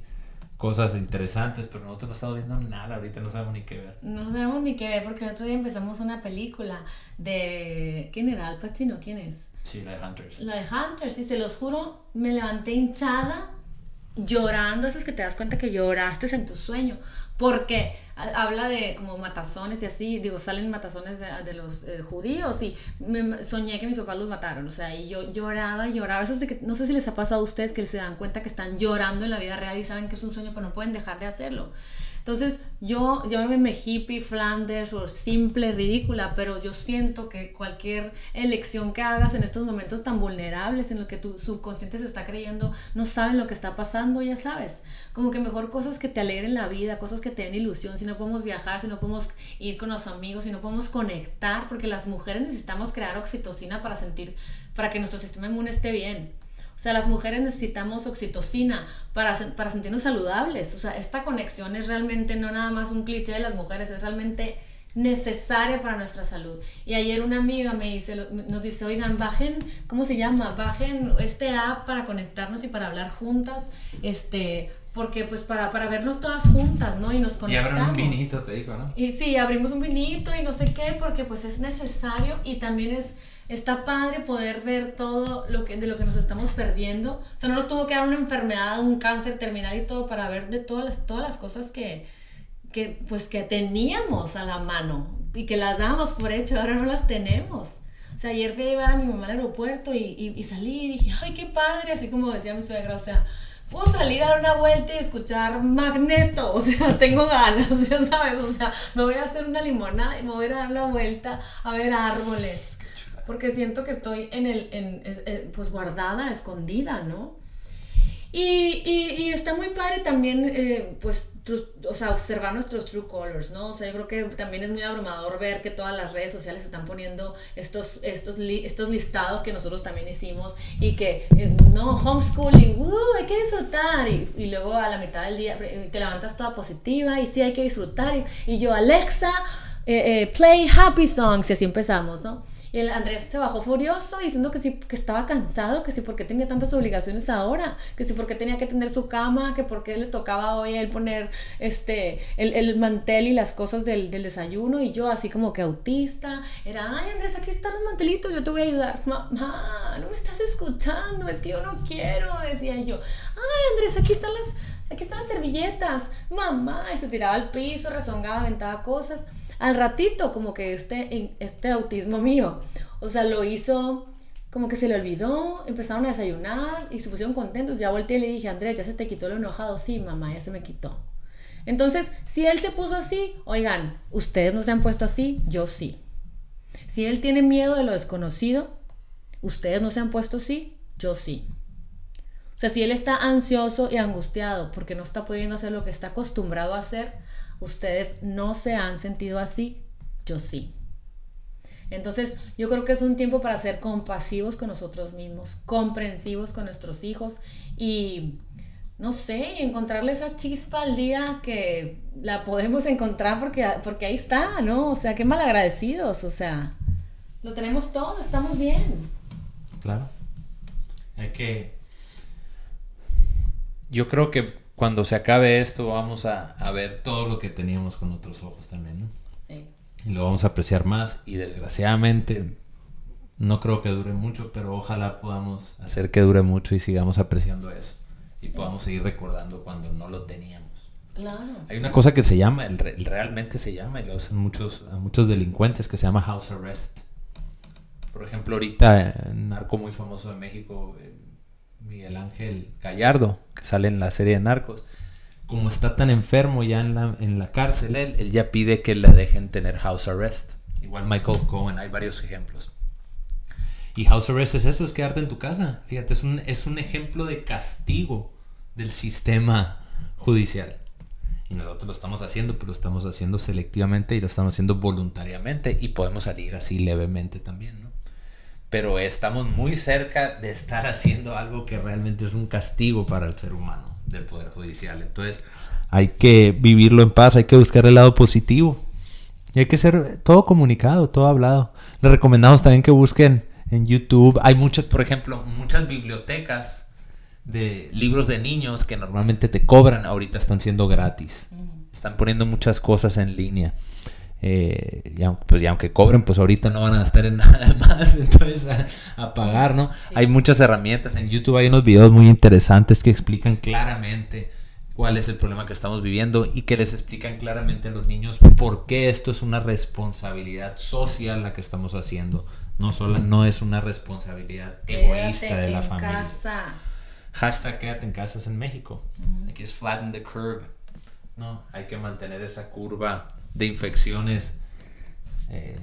cosas interesantes, pero nosotros no estamos viendo nada, ahorita no sabemos ni qué ver. No sabemos ni qué ver, porque el otro día empezamos una película de... ¿Quién era? Al Pacino, ¿quién es? Sí, la de Hunters. La de Hunters, y se los juro, me levanté hinchada, llorando, es que te das cuenta que lloraste en tu sueño, porque habla de como matazones y así, digo, salen matazones de, los eh, judíos y me, soñé que mis papás los mataron, o sea, y yo lloraba lloraba, eso de que, no sé si les ha pasado a ustedes que se dan cuenta que están llorando en la vida real y saben que es un sueño, pero no pueden dejar de hacerlo. Entonces, yo, yo me hippie, Flanders o simple, ridícula, pero yo siento que cualquier elección que hagas en estos momentos tan vulnerables en los que tu subconsciente se está creyendo, no saben lo que está pasando, ya sabes. Como que mejor cosas que te alegren la vida, cosas que te den ilusión, si no podemos viajar, si no podemos ir con los amigos, si no podemos conectar, porque las mujeres necesitamos crear oxitocina para sentir, para que nuestro sistema inmune esté bien. O sea, las mujeres necesitamos oxitocina para, para sentirnos saludables. O sea, esta conexión es realmente no nada más un cliché de las mujeres, es realmente necesaria para nuestra salud. Y ayer una amiga me dice, nos dice, oigan, bajen, ¿cómo se llama? Bajen este app para conectarnos y para hablar juntas, este, porque pues para, para vernos todas juntas, ¿no? Y nos conectamos. Y abran un vinito, te digo, ¿no? Y sí, abrimos un vinito y no sé qué, porque pues es necesario y también es está padre poder ver todo lo que, de lo que nos estamos perdiendo. O sea, no nos tuvo que dar una enfermedad, un cáncer terminal y todo para ver de todas las, todas las cosas que, que, pues, que teníamos a la mano y que las dábamos por hecho, ahora no las tenemos. O sea, ayer fui a llevar a mi mamá al aeropuerto y, y, salí y dije, ay, qué padre, así como decía mi suegra, o sea, puedo salir a dar una vuelta y escuchar Magneto, o sea, tengo ganas, ya sabes, o sea, me voy a hacer una limonada y me voy a dar la vuelta a ver árboles porque siento que estoy en el, en, pues guardada, escondida, ¿no? Y, y, está muy padre también, eh, pues, o sea, observar nuestros true colors, ¿no? O sea, yo creo que también es muy abrumador ver que todas las redes sociales están poniendo estos, estos, estos listados que nosotros también hicimos y que, eh, no, homeschooling, uh, hay que disfrutar. Y, y, luego a la mitad del día eh, te levantas toda positiva y sí, hay que disfrutar. Y, yo, Alexa, play happy songs, y así empezamos, ¿no? Y el Andrés se bajó furioso diciendo que sí, que estaba cansado, que sí, porque tenía tantas obligaciones ahora, que sí, porque tenía que tener su cama, que porque le tocaba hoy él poner este, el, el mantel y las cosas del, del, desayuno. Y yo, así como que autista, era, ay Andrés, aquí están los mantelitos, yo te voy a ayudar. Mamá, no me estás escuchando, es que yo no quiero, decía yo. Ay Andrés, aquí están las, aquí están las servilletas. Mamá, y se tiraba al piso, rezongaba, aventaba cosas al ratito como que este, este autismo mío, o sea, lo hizo como que se le olvidó, empezaron a desayunar y se pusieron contentos. Ya volteé y le dije, Andrés, ¿ya se te quitó lo enojado? Sí, mamá, ya se me quitó. Entonces, si él se puso así, oigan, ustedes no se han puesto así, yo sí. Si él tiene miedo de lo desconocido, ustedes no se han puesto así, yo sí. O sea, si él está ansioso y angustiado porque no está pudiendo hacer lo que está acostumbrado a hacer, Ustedes no se han sentido así, yo sí. Entonces, yo creo que es un tiempo para ser compasivos con nosotros mismos, comprensivos con nuestros hijos y, no sé, encontrarle esa chispa al día que la podemos encontrar porque, porque ahí está, ¿no? O sea, qué malagradecidos, o sea, lo tenemos todo, estamos bien. Claro. Hay que... Yo creo que cuando se acabe esto vamos a, a, ver todo lo que teníamos con otros ojos también, ¿no? Sí. Y lo vamos a apreciar más y desgraciadamente no creo que dure mucho, pero ojalá podamos hacer que dure mucho y sigamos apreciando eso. Y podamos seguir recordando cuando no lo teníamos. Claro. Hay una cosa que se llama, el, realmente se llama, y lo hacen muchos, a muchos delincuentes, que se llama house arrest. Por ejemplo, ahorita un narco muy famoso de México, eh, Miguel Ángel Gallardo, que sale en la serie de Narcos, como está tan enfermo ya en la, en la cárcel, él, él ya pide que le dejen tener house arrest. Igual Michael Cohen, hay varios ejemplos. Y house arrest es eso, es quedarte en tu casa. Fíjate, es un, es un ejemplo de castigo del sistema judicial. Y nosotros lo estamos haciendo, pero lo estamos haciendo selectivamente y lo estamos haciendo voluntariamente y podemos salir así levemente también, ¿no? Pero estamos muy cerca de estar haciendo algo que realmente es un castigo para el ser humano del Poder Judicial. Entonces hay que vivirlo en paz, hay que buscar el lado positivo. Y hay que ser todo comunicado, todo hablado. Les recomendamos también que busquen en YouTube. Hay muchas, por ejemplo, muchas bibliotecas de libros de niños que normalmente te cobran, ahorita están siendo gratis. Están poniendo muchas cosas en línea. Eh, y, aunque, pues, aunque cobren, pues ahorita no van a estar en nada más, entonces a, pagar, ¿no? Hay muchas herramientas. En YouTube hay unos videos muy interesantes que explican claramente cuál es el problema que estamos viviendo y que les explican claramente a los niños por qué esto es una responsabilidad social la que estamos haciendo no solo no es una responsabilidad egoísta de la familia. Casa. Hashtag quédate en casa en México. Aquí es flatten the curve. No, hay que mantener esa curva de infecciones eh,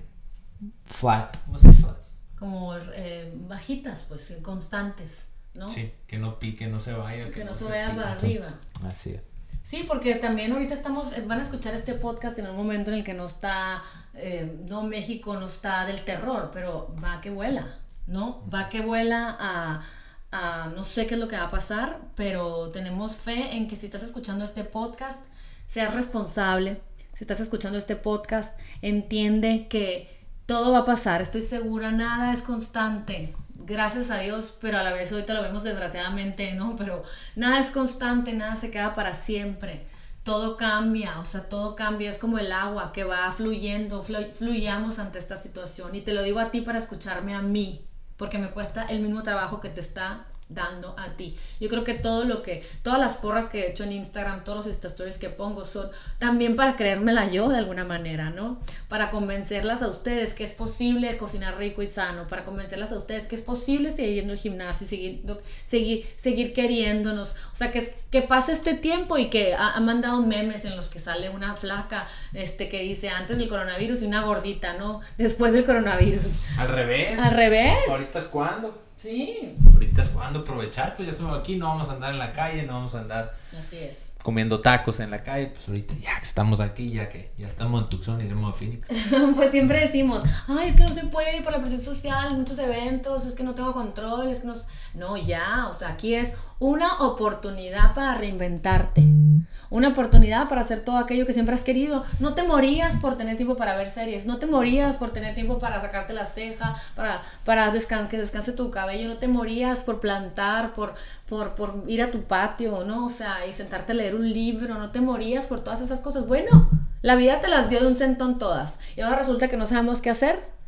flat. ¿Cómo se dice flat? Como eh, bajitas, pues, constantes, ¿no? Sí, que no pique, no se vaya. Que, no, se, vaya para arriba. Así es. Sí, porque también ahorita estamos, eh, van a escuchar este podcast en un momento en el que no está, eh, no México no está del terror, pero va que vuela, ¿no? Va que vuela a, a, no sé qué es lo que va a pasar, pero tenemos fe en que si estás escuchando este podcast, seas responsable. Si estás escuchando este podcast, entiende que todo va a pasar, estoy segura, nada es constante, gracias a Dios, pero a la vez ahorita lo vemos desgraciadamente, ¿no? Pero nada es constante, nada se queda para siempre. Todo cambia, o sea, todo cambia, es como el agua que va fluyendo, fluyamos ante esta situación. Y te lo digo a ti para escucharme a mí, porque me cuesta el mismo trabajo que te está dando a ti. Yo creo que todo lo que, todas las porras que he hecho en Instagram, todos los stories que pongo son también para creérmela yo de alguna manera, ¿no? Para convencerlas a ustedes que es posible cocinar rico y sano, para convencerlas a ustedes que es posible seguir yendo al gimnasio seguir, seguir, seguir queriéndonos. O sea, que, que pase este tiempo y que ha, mandado memes en los que sale una flaca este, que dice antes del coronavirus y una gordita, ¿no? Después del coronavirus. Al revés. Al revés. Ahorita es cuando. Sí. Ahorita es cuando aprovechar, pues ya estamos aquí, no vamos a andar en la calle, no vamos a andar Así es. comiendo tacos en la calle, pues ahorita ya estamos aquí, ya que ya estamos en Tucson, iremos a Phoenix. pues siempre decimos, ay, es que no se puede por la presión social, muchos eventos, es que no tengo control, es que no... No, ya, o sea, aquí es una oportunidad para reinventarte una oportunidad para hacer todo aquello que siempre has querido. No te morías por tener tiempo para ver series, no te morías por tener tiempo para sacarte la ceja, para, para que descanse tu cabello, no te morías por plantar, por, por, por ir a tu patio, ¿no? O sea, y sentarte a leer un libro, no te morías por todas esas cosas. Bueno, la vida te las dio de un centón todas y ahora resulta que no sabemos qué hacer.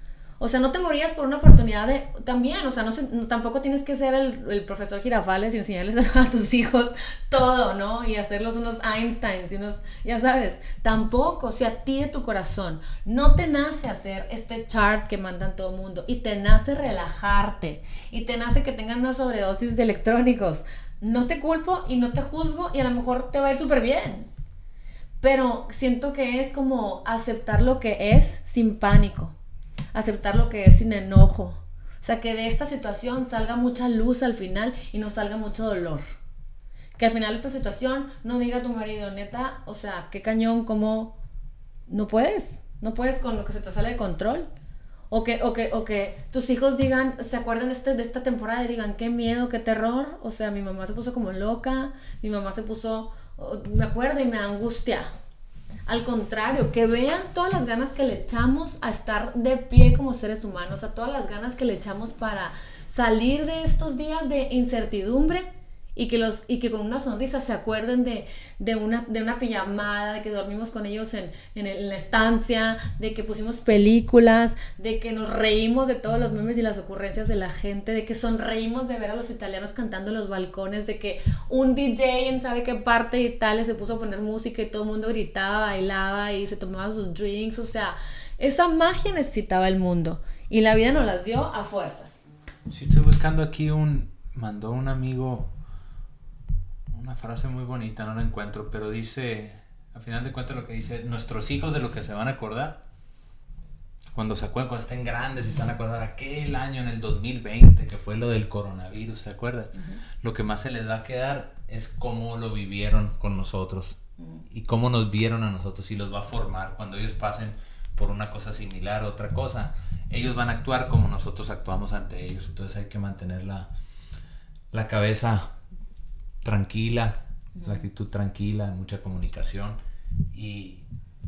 O sea, no te morías por una oportunidad de... También, o sea, no, tampoco tienes que ser el, profesor Girafales y enseñarles a tus hijos todo, ¿no? Y hacerlos unos Einsteins y unos... Ya sabes, tampoco, si a ti de tu corazón no te nace hacer este chart que mandan todo el mundo y te nace relajarte y te nace que tengan una sobredosis de electrónicos, no te culpo y no te juzgo y a lo mejor te va a ir súper bien. Pero siento que es como aceptar lo que es sin pánico aceptar lo que es sin enojo. O sea, que de esta situación salga mucha luz al final y no salga mucho dolor. Que al final esta situación no diga a tu marido, neta, o sea, qué cañón, como no puedes, no puedes con lo que se te sale de control. O que, o que, o que tus hijos digan, se acuerden este, de esta temporada y digan, qué miedo, qué terror. O sea, mi mamá se puso como loca, mi mamá se puso, me acuerdo y me angustia. Al contrario, que vean todas las ganas que le echamos a estar de pie como seres humanos, a todas las ganas que le echamos para salir de estos días de incertidumbre y que, los, y que con una sonrisa se acuerden de, de, una, de una pijamada, de que dormimos con ellos en, en, la estancia, de que pusimos películas, de que nos reímos de todos los memes y las ocurrencias de la gente, de que sonreímos de ver a los italianos cantando en los balcones, de que un DJ en sabe qué parte de Italia se puso a poner música y todo el mundo gritaba, bailaba y se tomaba sus drinks, o sea, esa magia necesitaba el mundo y la vida nos las dio a fuerzas. Si estoy buscando aquí un, mandó un amigo una frase muy bonita, no la encuentro, pero dice, al final de cuentas lo que dice, nuestros hijos de lo que se van a acordar, cuando se acuerdan, cuando estén grandes y se van a acordar aquel año en el 2020, que fue lo del coronavirus, ¿se acuerdan? Lo que más se les va a quedar es cómo lo vivieron con nosotros y cómo nos vieron a nosotros y los va a formar cuando ellos pasen por una cosa similar, otra cosa. Ellos van a actuar como nosotros actuamos ante ellos, entonces hay que mantener la, la cabeza tranquila, la actitud tranquila, mucha comunicación y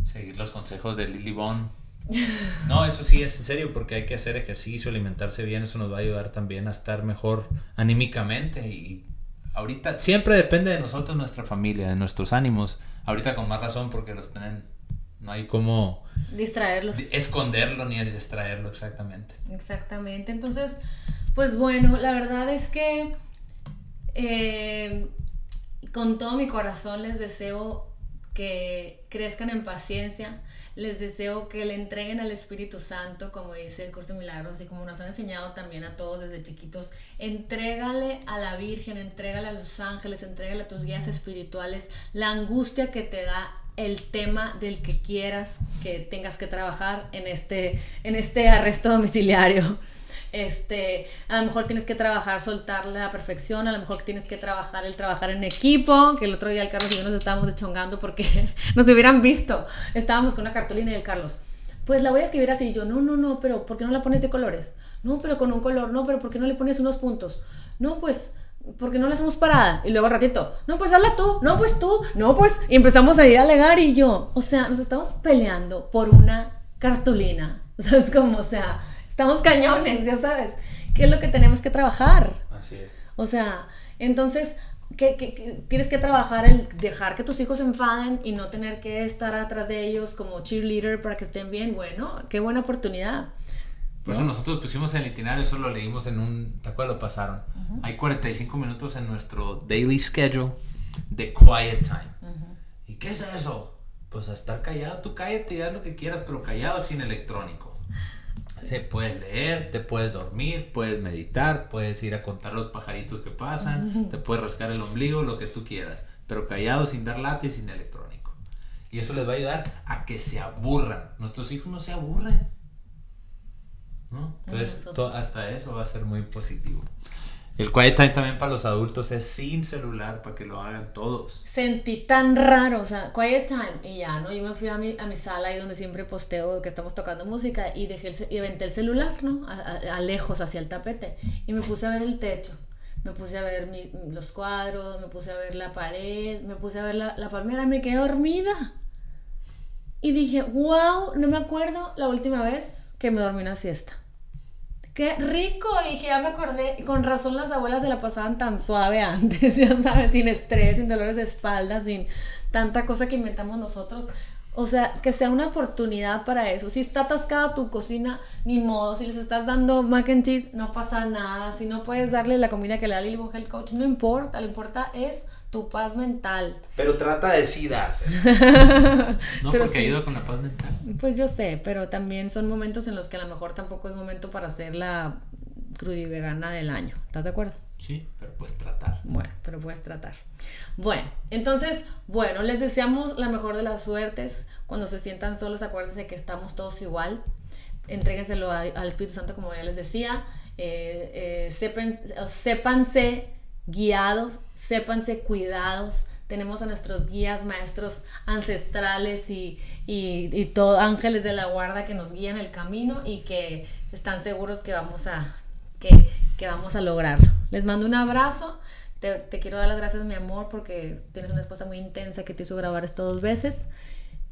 seguir los consejos de Lily Bond. No, eso sí es en serio porque hay que hacer ejercicio, alimentarse bien, eso nos va a ayudar también a estar mejor anímicamente y ahorita siempre depende de nosotros, nuestra familia, de nuestros ánimos. Ahorita con más razón porque los tienen, no hay como distraerlos, esconderlo ni distraerlo exactamente. Exactamente. Entonces, pues bueno, la verdad es que eh, con todo mi corazón les deseo que crezcan en paciencia, les deseo que le entreguen al Espíritu Santo, como dice el curso de milagros y como nos han enseñado también a todos desde chiquitos, entrégale a la Virgen, entrégale a los ángeles, entrégale a tus guías espirituales la angustia que te da el tema del que quieras que tengas que trabajar en este, en este arresto domiciliario. Este, a lo mejor tienes que trabajar, soltar la perfección, a lo mejor tienes que trabajar el trabajar en equipo, que el otro día el Carlos y yo nos estábamos deschongando porque nos hubieran visto. Estábamos con una cartulina y el Carlos, pues la voy a escribir así. Y yo, no, no, no, pero ¿por qué no la pones de colores? No, pero con un color, no, pero ¿por qué no le pones unos puntos? No, pues porque no la hacemos parada. Y luego al ratito, no, pues hazla tú, no, pues tú, no, pues. Y empezamos ahí a alegar y yo, o sea, nos estamos peleando por una cartulina. ¿Sabes cómo? O sea, Estamos cañones, ya sabes. ¿Qué es lo que tenemos que trabajar? Así es. O sea, entonces, ¿qué, tienes que trabajar el dejar que tus hijos se enfaden y no tener que estar atrás de ellos como cheerleader para que estén bien? Bueno, qué buena oportunidad. Por eso nosotros pusimos el itinerario, eso lo leímos en un... ¿Te acuerdas? Lo pasaron. Hay 45 minutos en nuestro daily schedule de quiet time. ¿Y qué es eso? Pues a estar callado, tú cállate y haz lo que quieras, pero callado sin electrónico. Se puedes leer, te puedes dormir, puedes meditar, puedes ir a contar los pajaritos que pasan, te puedes rascar el ombligo, lo que tú quieras, pero callado sin dar lata y sin electrónico. Y eso les va a ayudar a que se aburran. Nuestros hijos no se aburren. ¿no? Entonces, hasta eso va a ser muy positivo. El quiet time también para los adultos es sin celular para que lo hagan todos. Sentí tan raro, o sea, quiet time y ya, ¿no? Yo me fui a mi, a mi sala ahí donde siempre posteo que estamos tocando música y dejé el, y aventé el celular, ¿no? A, lejos hacia el tapete y me puse a ver el techo. Me puse a ver los cuadros, me puse a ver la pared, me puse a ver la, la palmera me quedé dormida. Y dije, wow, no me acuerdo la última vez que me dormí una siesta. Qué rico, dije, ya me acordé, con razón las abuelas se la pasaban tan suave antes, ya sabes, sin estrés, sin dolores de espalda, sin tanta cosa que inventamos nosotros. O sea, que sea una oportunidad para eso. Si está atascada tu cocina, ni modo. Si les estás dando mac and cheese, no pasa nada. Si no puedes darle la comida que le da el Coach, no importa. Lo importa es tu paz mental. Pero trata de sí darse. no porque ayuda con la paz mental. Pues yo sé, pero también son momentos en los que a lo mejor tampoco es momento para hacer la crudivegana del año. ¿Estás de acuerdo? Sí, pero puedes tratar. Bueno, pero puedes tratar. Bueno, entonces, bueno, les deseamos la mejor de las suertes. Cuando se sientan solos, acuérdense que estamos todos igual. Entréguenselo al Espíritu Santo, como ya les decía. Eh, eh, sépanse guiados, sépanse cuidados. Tenemos a nuestros guías, maestros ancestrales y, y, todo, ángeles de la guarda que nos guían el camino y que están seguros que vamos a, que, que vamos a lograrlo. Les mando un abrazo. Te, te, quiero dar las gracias, mi amor, porque tienes una esposa muy intensa que te hizo grabar esto dos veces.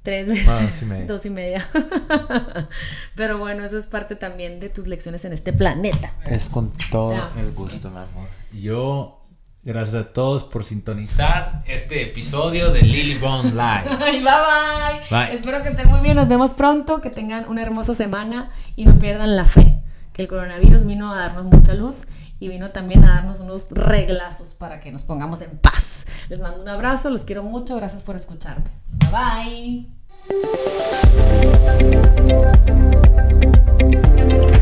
Tres veces. Dos y media. Pero bueno, eso es parte también de tus lecciones en este planeta. Es con todo el gusto, mi amor. Yo Gracias a todos por sintonizar este episodio de Lily Bond Live. bye, bye bye. Espero que estén muy bien. Nos vemos pronto. Que tengan una hermosa semana y no pierdan la fe. Que el coronavirus vino a darnos mucha luz y vino también a darnos unos reglazos para que nos pongamos en paz. Les mando un abrazo. Los quiero mucho. Gracias por escucharme. Bye bye.